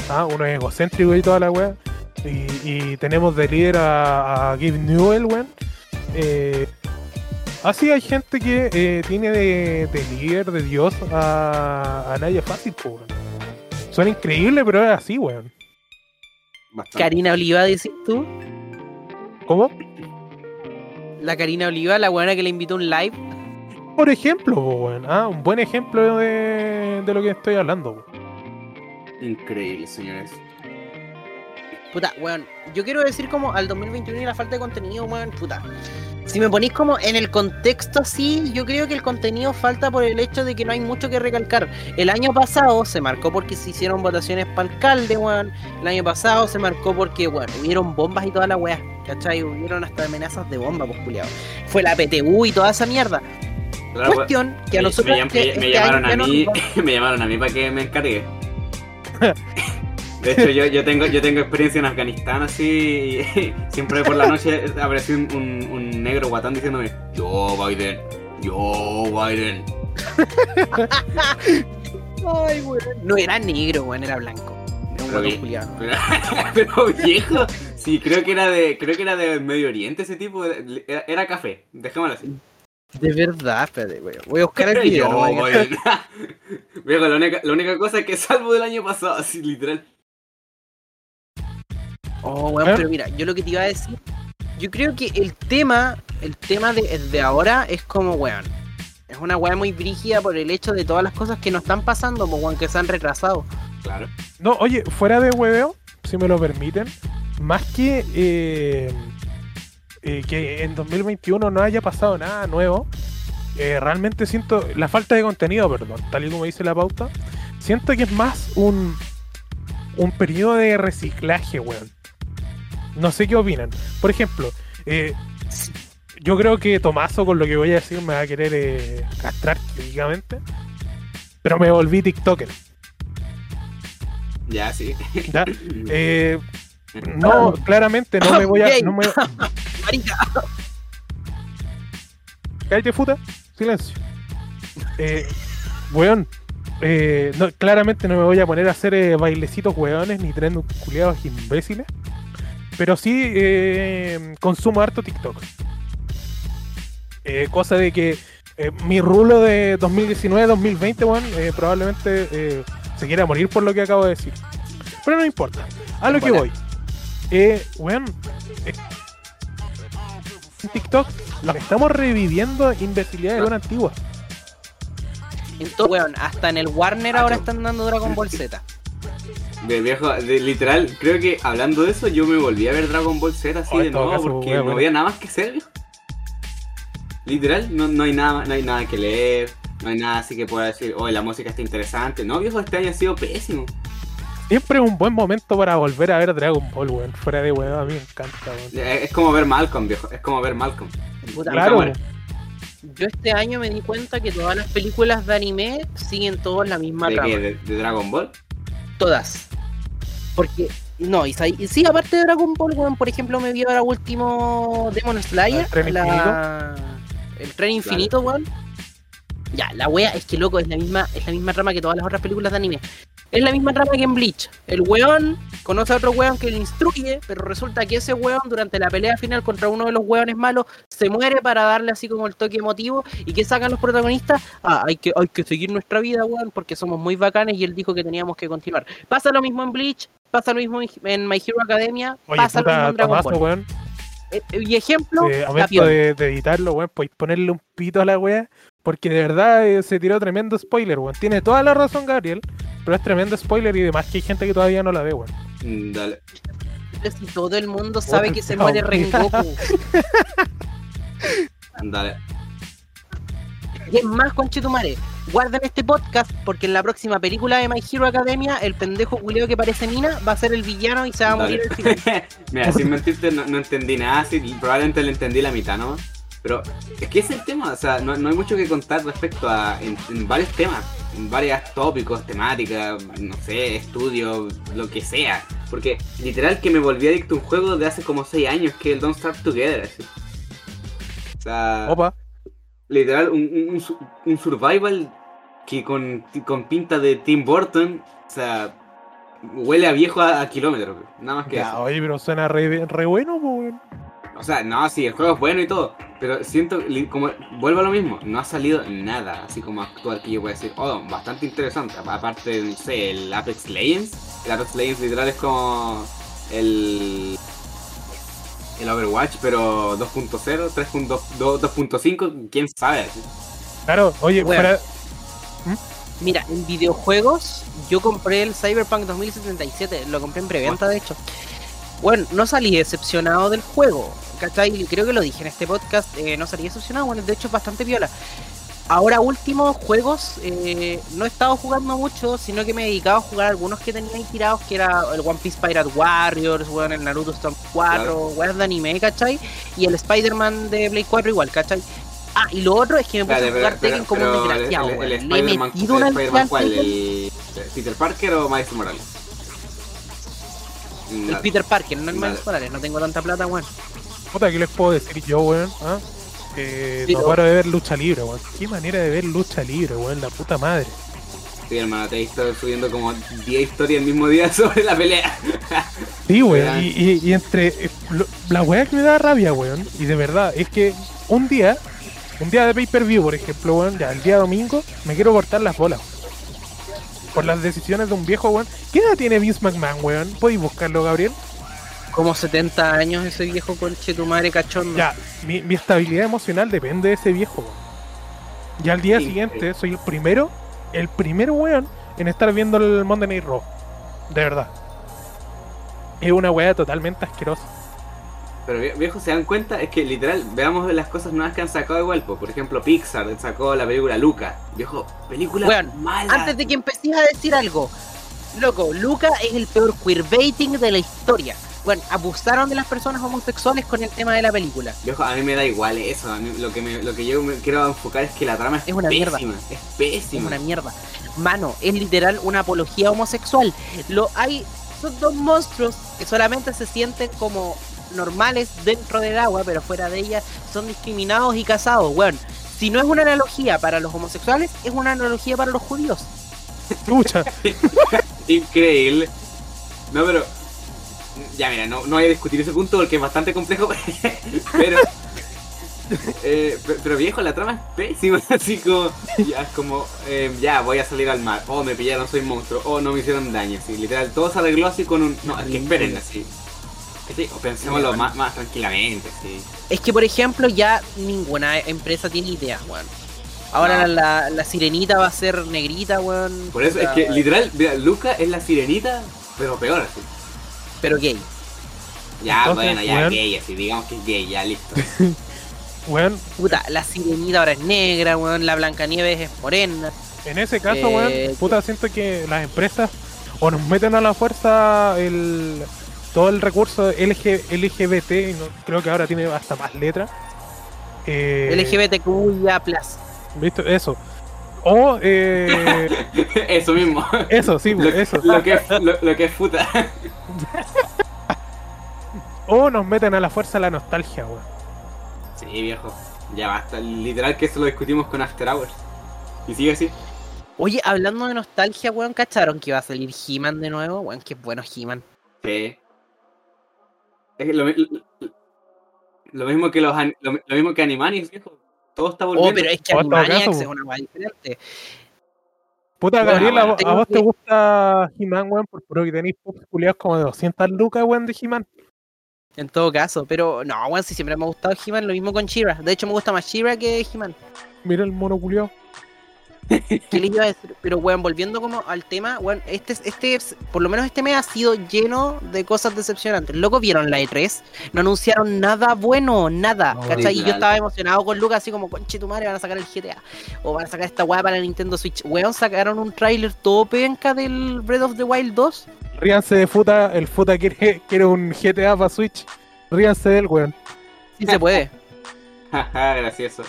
¿ah? unos egocéntricos y toda la wea, y, y tenemos de líder a, a Gabe Newell, weón. Eh, así hay gente que eh, tiene de, de líder, de dios, a, a Naya Fácil, po, weón. Suena increíble, pero es así, weón. Bastante. Karina Oliva, decís tú. ¿Cómo? La Karina Oliva, la buena que le invitó a un live. Por ejemplo, weón. Ah, un buen ejemplo de, de lo que estoy hablando. po. Increíble, señores. Puta, weón, yo quiero decir como al 2021 y la falta de contenido, weón, puta. Si me ponéis como en el contexto así, yo creo que el contenido falta por el hecho de que no hay mucho que recalcar. El año pasado se marcó porque se hicieron votaciones para alcalde, weón. El año pasado se marcó porque, weón, hubieron bombas y toda la weá, ¿cachai? Hubieron hasta amenazas de bomba, pues, culiao. Fue la PTU y toda esa mierda. Cuestión que a nosotros me, este me llamaron a mí, nos- me llamaron a mí para que me encargue. De hecho, yo, yo tengo yo tengo experiencia en Afganistán así y siempre por la noche apareció un, un- un negro guatón diciéndome Yo Biden, yo Biden. Ay. No era negro, weón, era blanco. Era un guatón. Pero, pero viejo, sí, creo que era de creo que era de Medio Oriente ese tipo, era, era café, dejémoslo así. De verdad, espérate, weón. Voy a buscar el video. Yo no la única, la única cosa que salvo del año pasado, así literal. Oh, weón, ¿Eh? pero mira, yo lo que te iba a decir, yo creo que el tema, el tema de, de ahora es como, weón, es una weá muy brígida por el hecho de todas las cosas que nos están pasando, pues, weón, que se han retrasado. Claro. No, oye, fuera de hueveo, si me lo permiten, más que eh, eh, que en 2021 no haya pasado nada nuevo, eh, realmente siento la falta de contenido, perdón, tal y como dice la pauta, siento que es más un un periodo de reciclaje, weón. No sé qué opinan. Por ejemplo, eh, yo creo que Tomaso, con lo que voy a decir, me va a querer eh, castrar críticamente. Pero me volví TikToker. Ya, sí. ¿ya? Eh, no, claramente no me voy a. No me... Marica. Cállate, puta. Silencio. Eh, weón. eh, no, claramente no me voy a poner a hacer eh, bailecitos weones ni trenos culiados imbéciles. Pero sí eh, consumo harto TikTok. Eh, cosa de que eh, mi rulo de 2019-2020, weón, eh, probablemente se quiera morir por lo que acabo de decir. Pero no importa. A lo que voy. Eh, eh, en TikTok lo que estamos reviviendo imbecilidades weón antiguas. Entonces, weón, hasta en el Warner ahora están dando Dragon Ball Z. De viejo, de, literal, creo que hablando de eso, yo me volví a ver Dragon Ball Z así Oh, de nuevo porque no había nada más que hacer. viejo. Literal, no, no hay nada, no hay nada que leer, no hay nada así que pueda decir, oh, la música está interesante. No, viejo, este año ha sido pésimo. Siempre es un buen momento para volver a ver Dragon Ball, weón. Fuera de weón, a mí me encanta, weón. Eh, Es como ver Malcolm, viejo, es como ver Malcolm. Puta, Claro. Yo este año me di cuenta que todas las películas de anime siguen todas la misma ¿De trama. qué? ¿De, de Dragon Ball? Todas. Porque, no, y, sí, aparte de Dragon Ball, weón, por ejemplo, me vi ahora último Demon Slayer. ¿El tren la- El tren infinito, weón. Ya, la wea es que loco, es la misma, es la misma trama que todas las otras películas de anime. Es la misma trama que en Bleach. El weón conoce a otro weón que le instruye, pero resulta que ese weón durante la pelea final contra uno de los weones malos se muere para darle así como el toque emotivo. ¿Y qué sacan los protagonistas? Ah, hay que, hay que seguir nuestra vida, weón, porque somos muy bacanes y él dijo que teníamos que continuar. Pasa lo mismo en Bleach, pasa lo mismo en My Hero Academia, Oye, pasa lo mismo puta, en Dragon Ball. weón. Eh, eh, y ejemplo, Eh, a momento de, de editarlo, weón, podéis ponerle un pito a la wea. Porque de verdad eh, se tiró tremendo spoiler, weón. Tiene toda la razón, Gabriel. Pero es tremendo spoiler y demás que hay gente que todavía no la ve, weón. Mm, Dale. Si todo el mundo sabe Puta, que se no, muere. Rengoku. Dale. Y es más, conchetumare, guarden este podcast porque en la próxima película de My Hero Academia, el pendejo culeo que parece Mina va a ser el villano y se va a morir al final. Mira, sin mentirte, no, no entendí nada, sí, probablemente le entendí la mitad, ¿no? Pero es que es el tema, o sea, no, no hay mucho que contar respecto a en, en varios temas, en varios tópicos, temáticas, no sé, estudios, lo que sea. Porque literal que me volví adicto a un juego de hace como 6 años, que es el Don't Starve Together. así. O sea, Opa. Literal, un, un- un su- un survival que con, con pinta de Tim Burton, o sea, huele a viejo a, a kilómetros, nada más que Ya, eso. oye, pero suena re, re bueno, weón. O sea, no, sí, el juego es bueno y todo, pero siento, como, vuelvo a lo mismo, no ha salido nada así como actual que yo pueda decir, oh, bastante interesante, aparte, no sé, el Apex Legends, el Apex Legends literal es como el, el Overwatch, pero 2.0, 3.2, 2.5, quién sabe. Claro, oye, fuera. Mira, en videojuegos, yo compré el Cyberpunk 2077, lo compré en preventa de hecho. Bueno, no salí decepcionado del juego, ¿cachai? Creo que lo dije en este podcast, eh, no salí decepcionado, bueno, de hecho es bastante viola. Ahora últimos juegos, eh, no he estado jugando mucho, sino que me he dedicado a jugar algunos que tenía ahí tirados, que era el One Piece Pirate Warriors, bueno, el Naruto Storm 4, Claro. weas de anime, ¿cachai? Y el Spider-Man de Play 4 igual, ¿cachai? Ah, y lo otro es que me puse a jugar pero- Tekken como un desgraciado, el, el, el weón. Le he Spider-Man, metido el una Spider-Man, al ¿cuál? Tekken. ¿El Peter Parker o Miles Morales? El Peter Parker, no el. Miles Morales, no tengo tanta plata, weón. Puta, ¿qué les puedo decir yo, weón? ¿Ah? Eh, Sí, no paro de ver lucha libre, weón. Qué manera de ver lucha libre, weón, la puta madre. Sí, hermano, te he visto subiendo como 10 historias el mismo día sobre la pelea. Sí, weón, y, y- y entre eh, lo- la weá que me da rabia, weón, y de verdad, es que un día, un día de pay-per-view, por ejemplo, weón, ya el día domingo, me quiero cortar las bolas. Por las decisiones de un viejo, weón. ¿Qué edad tiene Vince McMahon, weón? ¿Podéis buscarlo, Gabriel? Como 70 años ese viejo conche tu madre cachondo. Ya, mi, mi estabilidad emocional depende de ese viejo, weón. Y al día Sí, siguiente soy el primero, el primero, weón, en estar viendo el Monday Night Raw. De verdad. Es una weá totalmente asquerosa. Pero vie- viejo, se dan cuenta, es que literal, veamos las cosas nuevas que han sacado igual. po. Por ejemplo, Pixar sacó la película Luca. Viejo, película Weón, mala. Antes de que empecés a decir algo, Loco, Luca es el peor queerbaiting de la historia. Bueno, abusaron de las personas homosexuales con el tema de la película. Viejo, a mí me da igual eso. A mí lo que, me- lo que yo me quiero enfocar es que la trama es, Es una mierda. pésima. Es Es pésima. una mierda. Mano, es literal una apología homosexual. Lo hay. Son dos monstruos que solamente se sienten como normales dentro del agua, pero fuera de ella son discriminados y casados. Bueno, si no es una analogía para los homosexuales, es una analogía para los judíos. Increíble. No, pero. Ya, mira, no, no voy a discutir ese punto porque es bastante complejo. pero. eh, pe- pero viejo, la trama es pésima. Así como. Ya, es como. eh, ya, voy a salir al mar. Oh, me pillaron, soy monstruo. Oh, no me hicieron daño. Así, literal, todo se arregló así con un. No, es que esperen, así. Sí, o pensémoslo más, más tranquilamente, sí. Es que, por ejemplo, ya ninguna empresa tiene ideas, weón. Ahora No. la, la sirenita va a ser negrita, weón. Por eso es que, literal, mira, Luca es la sirenita, pero peor así. Pero gay. Ya, Entonces, bueno, ya weón. gay, así, digamos que es gay, ya listo. Weón, Puta, la sirenita ahora es negra, weón. La Blancanieves es morena. en ese caso, Eh, weón, puta, siento que las empresas o nos meten a la fuerza el todo el recurso LG, LGBT, y no- creo que ahora tiene hasta más letras. Eh, LGBTQIA+. ¿Visto? Eso. O, eh, eso mismo. eso, sí, Lo, eso. lo que es, lo, lo que es puta. O nos meten a la fuerza la nostalgia, weón. Sí, viejo. Ya basta. Literal que eso lo discutimos con After Hours. Y sigue así. Oye, hablando de nostalgia, weón, ¿cacharon que va a salir He-Man de nuevo? Weón, qué bueno He-Man. Sí. Es que lo, lo- lo mismo que los lo, lo mismo que Animaniacs, viejo. Todo está volviendo. Oh, pero es que Oh, Animaniacs caso, es una weá diferente. Puta, Gabriela, bueno, ¿a vos te gusta He-Man, weón? Por puro que tenéis pops culiados como de 200 lucas, weón, de He-Man. En todo caso, pero no, weón, si siempre me ha gustado He-Man, lo mismo con She-Ra. De hecho, me gusta más She-Ra que He-Man. Mira el mono culiao. ¿Qué les iba a decir? Pero, weón, volviendo como al tema, weón, este, este, es- por lo menos este mes ha sido lleno de cosas decepcionantes. Loco, ¿vieron la E3? No anunciaron nada bueno, nada, No, ¿cachai? Y yo estaba emocionado con Lucas, así como, conche tu madre, van a sacar el GTA. O van a sacar esta weá para el Nintendo Switch. Weón, sacaron un tráiler todo penca del Breath of the Wild 2. Ríanse de Futa, el Futa quiere, quiere un GTA para Switch. Ríanse de él, weón. Sí se puede. Jaja, gracioso.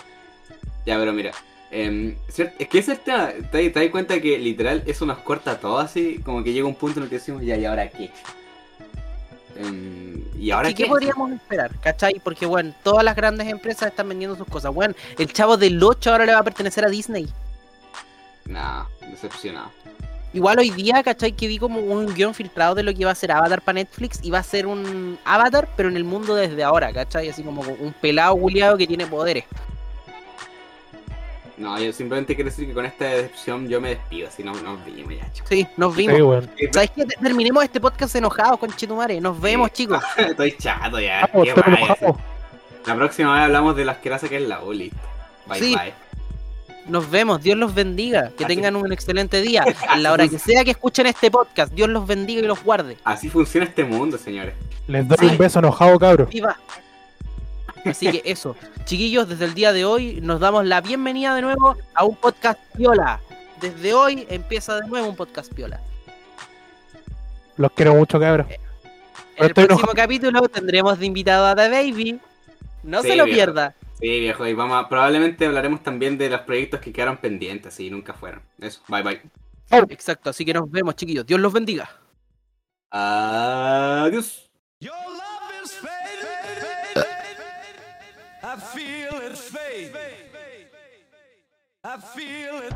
Ya, pero mira. Em, es que ese tema. ¿Te, te das cuenta que literal eso nos corta todo así? Como que llega un punto en el que decimos, ya, ¿y ahora qué? Em, ¿Y ahora ¿Y qué? qué podríamos esperar? ¿Cachai? Porque, bueno, todas las grandes empresas están vendiendo sus cosas. Bueno, el chavo del 8 ahora le va a pertenecer a Disney. No, decepcionado. Igual hoy día, ¿cachai? Que vi como un guion filtrado de lo que iba a ser Avatar para Netflix. Y va a ser un Avatar, pero en el mundo desde ahora, ¿cachai? Así como un pelado guliado que tiene poderes. No, yo simplemente quiero decir que con esta decepción yo me despido, así no nos vimos ya, chicos. Sí, nos vimos. Sí, weón. ¿Sabes qué? Terminemos este podcast enojados con Chetumare. Nos vemos, chicos. Estoy chato ya. Vamos, qué estoy raya, enojado. sí. La próxima vez hablamos de las asquerosa que es la U, listo. Bye Sí. bye. Nos vemos. Dios los bendiga. Que Así- tengan un excelente día. A la hora que sea que escuchen este podcast, Dios los bendiga y los guarde. Así funciona este mundo, señores. Les doy Sí. un beso enojado, cabro. ¡Viva! Así que eso, chiquillos, desde el día de hoy nos damos la bienvenida de nuevo a un podcast piola. Desde hoy empieza de nuevo un podcast piola. Los quiero mucho, cabro. En Pero el próximo capítulo tendremos de invitado a The Baby. No Sí, se lo viejo. pierda. Sí, viejo, y vamos a, probablemente hablaremos también de los proyectos que quedaron pendientes y nunca fueron. Eso, bye bye. Exacto, así que nos vemos, chiquillos. Dios los bendiga. Adiós. I feel it fade. I feel it.